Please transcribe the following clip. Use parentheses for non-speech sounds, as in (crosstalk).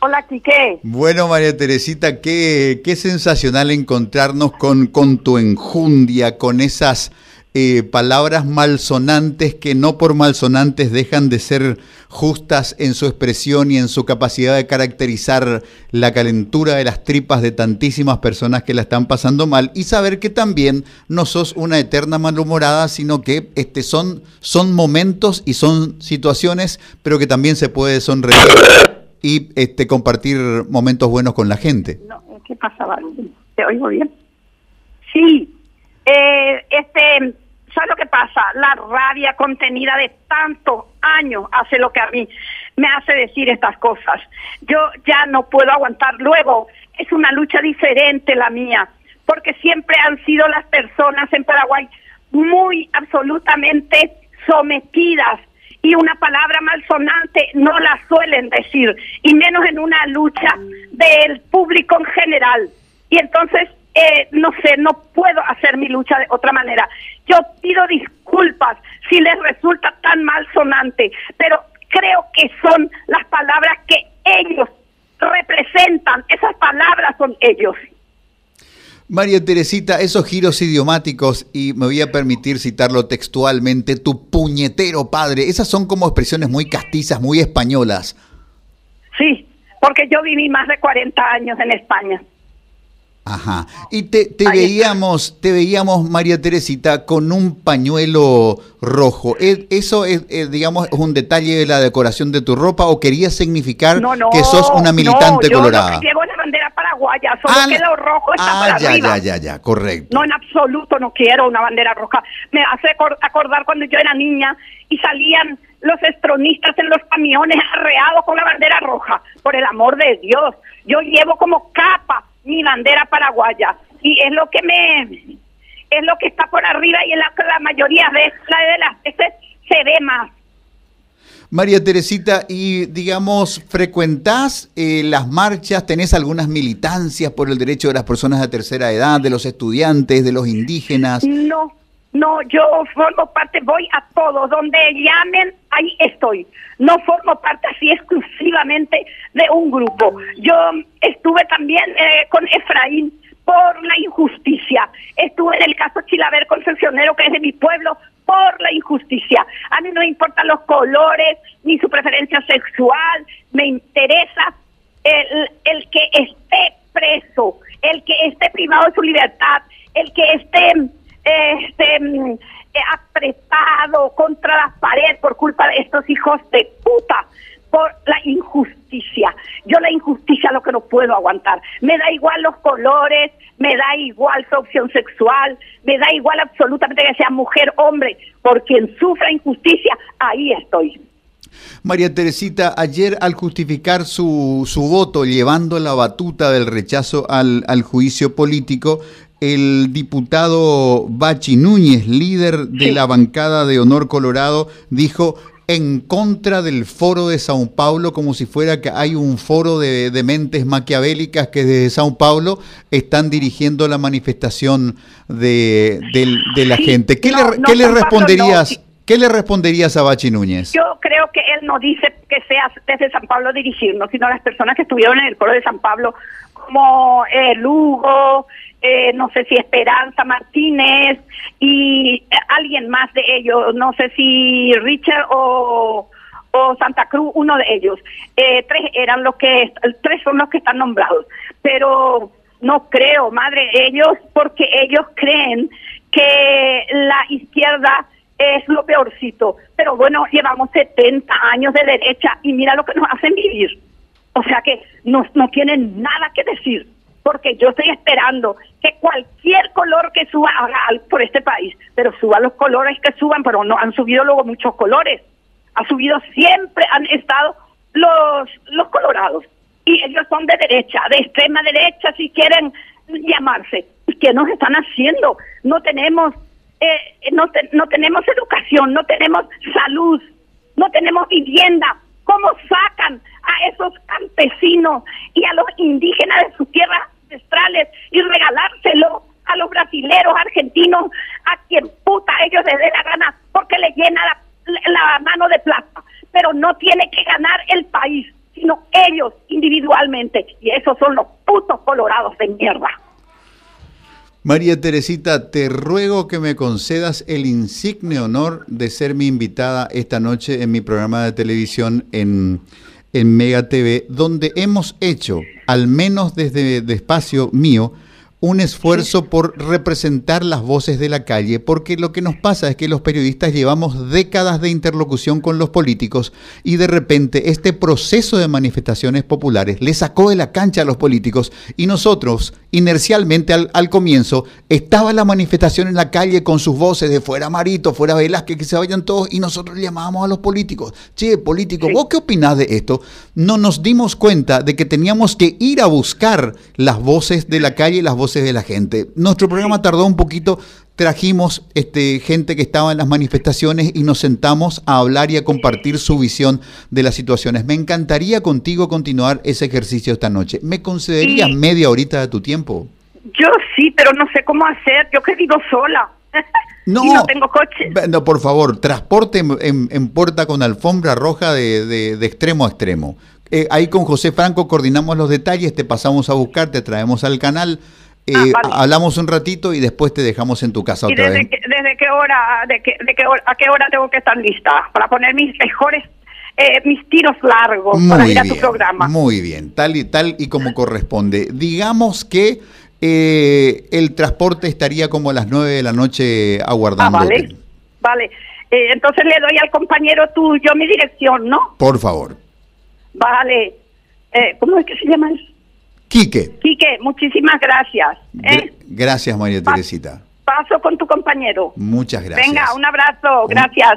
Hola, Quique. Bueno, María Teresita, qué, qué sensacional encontrarnos con, con tu enjundia, con esas eh, palabras malsonantes que no por malsonantes dejan de ser justas en su expresión y en su capacidad de caracterizar la calentura de las tripas de tantísimas personas que la están pasando mal y saber que también no sos una eterna malhumorada, sino que este, son, son momentos y son situaciones, pero que también se puede sonreír y este, compartir momentos buenos con la gente. No, ¿Qué pasa, ¿Te oigo bien? Sí, eh, este, ¿sabes lo que pasa? La rabia contenida de tantos años hace lo que a mí me hace decir estas cosas. Yo ya no puedo aguantar. Luego, es una lucha diferente la mía, porque siempre han sido las personas en Paraguay muy absolutamente sometidas y una palabra malsonante no la suelen decir, y menos en una lucha del público en general. Y entonces, eh, no sé, no puedo hacer mi lucha de otra manera. Yo pido disculpas si les resulta tan malsonante, pero creo que son las palabras que ellos representan, esas palabras son ellos. María Teresita, esos giros idiomáticos, y me voy a permitir citarlo textualmente, tu puñetero padre, esas son como expresiones muy castizas, muy españolas. Sí, porque yo viví más de 40 años en España. Ajá. Y te, te veíamos, te veíamos, María Teresita, con un pañuelo rojo. ¿E, ¿Eso es, digamos, es un detalle de la decoración de tu ropa o querías significar que sos una militante no, colorada? Yo no la bandera paraguaya, solo ah, que lo rojo está ah, ya, ya, ya, ya, correcto. No, en absoluto no quiero una bandera roja. Me hace acordar cuando yo era niña y salían los estronistas en los camiones arreados con la bandera roja. Por el amor de Dios, yo llevo como capa mi bandera paraguaya. Y es lo que me, es lo que está por arriba y en la, la mayoría de, la de las veces se ve más. María Teresita, y digamos, ¿frecuentás eh, las marchas? ¿Tenés algunas militancias por el derecho de las personas de tercera edad, de los estudiantes, de los indígenas? No, no, yo formo parte, voy a todos, donde llamen, ahí estoy. No formo parte así exclusivamente de un grupo. Yo estuve también eh, con Efraín por la injusticia. Estuve en el caso Chilaver Concepcionero, que es de mi pueblo, por la injusticia. A mí no me importan los colores ni su preferencia sexual. Me interesa el, el que esté preso, el que esté privado de su libertad, el que esté este, mm, apretado contra la pared por culpa de estos hijos de puta, por la injusticia. Yo la injusticia lo que no puedo aguantar. Me da igual los colores, me da igual su opción sexual, me da igual absolutamente que sea mujer, hombre, por quien sufra injusticia, ahí estoy. María Teresita, ayer al justificar su, su voto llevando la batuta del rechazo al juicio político, el diputado Bachi Núñez, líder de la bancada de Honor Colorado, dijo en contra del foro de Sao Paulo, como si fuera que hay un foro de, mentes maquiavélicas que desde Sao Paulo están dirigiendo la manifestación de, la gente. ¿Qué, le, le, responderías? ¿Qué le responderías a Bachi Núñez? Yo creo que él no dice que sea desde San Pablo dirigirnos, sino las personas que estuvieron en el foro de San Pablo, como eh, Lugo, eh, no sé si Esperanza Martínez y alguien más de ellos, no sé si Richard o, o Santa Cruz, uno de ellos. Eh, tres eran los que, tres son los que están nombrados, pero no creo, madre, ellos, porque ellos creen que la izquierda es lo peorcito, pero bueno, llevamos 70 años de derecha y mira lo que nos hacen vivir. O sea que no, no tienen nada que decir porque yo estoy esperando que cualquier color que suba haga por este país, pero suba los colores que suban, pero no han subido luego muchos colores. Ha subido siempre, han estado los, los colorados. Y ellos son de derecha, de extrema derecha, si quieren llamarse. ¿Y qué nos están haciendo? No tenemos, eh, no, no tenemos educación, no tenemos salud, no tenemos vivienda. ¿Cómo sacan a esos campesinos y a los indígenas de su tierra ancestrales y regalárselo a los brasileros, argentinos, a quien puta ellos les dé la gana, porque le llena la, la mano de plata. Pero no tiene que ganar el país, sino ellos individualmente. Y esos son los putos colorados de mierda. María Teresita, te ruego que me concedas el insigne honor de ser mi invitada esta noche en mi programa de televisión en, en Mega TV, donde hemos hecho, al menos desde el espacio mío, un esfuerzo por representar las voces de la calle, porque lo que nos pasa es que los periodistas llevamos décadas de interlocución con los políticos y de repente este proceso de manifestaciones populares le sacó de la cancha a los políticos y nosotros, inercialmente al, al comienzo, estaba la manifestación en la calle con sus voces de fuera Marito, fuera Velázquez, que se vayan todos y nosotros llamábamos a los políticos, che, político, ¿vos qué opinás de esto? No nos dimos cuenta de que teníamos que ir a buscar las voces de la calle y las voces de la gente. Nuestro programa tardó un poquito, trajimos este, gente que estaba en las manifestaciones y nos sentamos a hablar y a compartir su visión de las situaciones. Me encantaría contigo continuar ese ejercicio esta noche. ¿Me concederías media horita de tu tiempo? Yo sí, pero no sé cómo hacer. Yo he vivo sola. (laughs) No, no tengo coche. No, por favor, transporte en, puerta con alfombra roja de, de, extremo a extremo. Eh, ahí con José Franco coordinamos los detalles, te pasamos a buscar, te traemos al canal. Ah, eh, hablamos un ratito y después te dejamos en tu casa otra desde vez. ¿Desde qué hora, de qué, de qué hora, a qué hora tengo que estar lista para poner mis mejores, eh, mis tiros largos para ir a tu programa? Muy bien, tal y tal y como corresponde. Digamos que eh, el transporte estaría como a las nueve de la noche aguardando. Ah, vale, vale. entonces le doy al compañero tuyo mi dirección, ¿no? Por favor. Vale. ¿Cómo es que se llama eso? Quique. Quique, muchísimas gracias. ¿eh? Gracias, María Teresita. Paso con tu compañero. Muchas gracias. Venga, un abrazo. Gracias.